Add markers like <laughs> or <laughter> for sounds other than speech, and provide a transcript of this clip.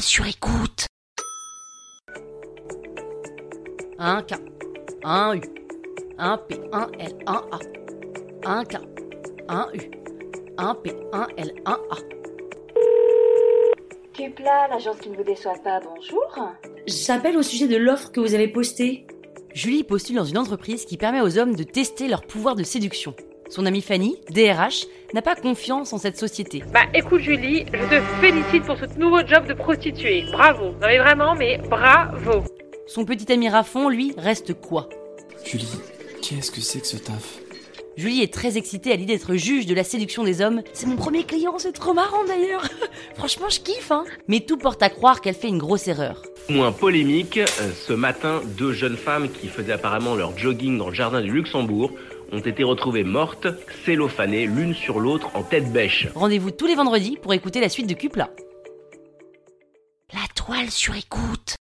Sur écoute. Un K, un U, un P, un L, un A, un K, un U, un P, un L, un A. Cupla, l'agence qui ne vous déçoit pas, bonjour. J'appelle au sujet de l'offre que vous avez postée. Julie postule dans une entreprise qui permet aux hommes de tester leur pouvoir de séduction. Son amie Fanny, DRH, n'a pas confiance en cette société. Bah écoute Julie, je te félicite pour ce nouveau job de prostituée. Bravo. Non mais vraiment, mais bravo. Son petit ami Raffon, lui, reste quoi? Julie, qu'est-ce que c'est que ce taf? Julie est très excitée à l'idée d'être juge de la séduction des hommes. C'est mon premier client, c'est trop marrant d'ailleurs. <laughs> Franchement, je kiffe, hein. Mais tout porte à croire qu'elle fait une grosse erreur. Moins polémique, euh, ce matin, deux jeunes femmes qui faisaient apparemment leur jogging dans le jardin du Luxembourg ont été retrouvées mortes, cellophanées l'une sur l'autre en tête bêche. Rendez-vous tous les vendredis pour écouter la suite de Cupla. La toile sur écoute.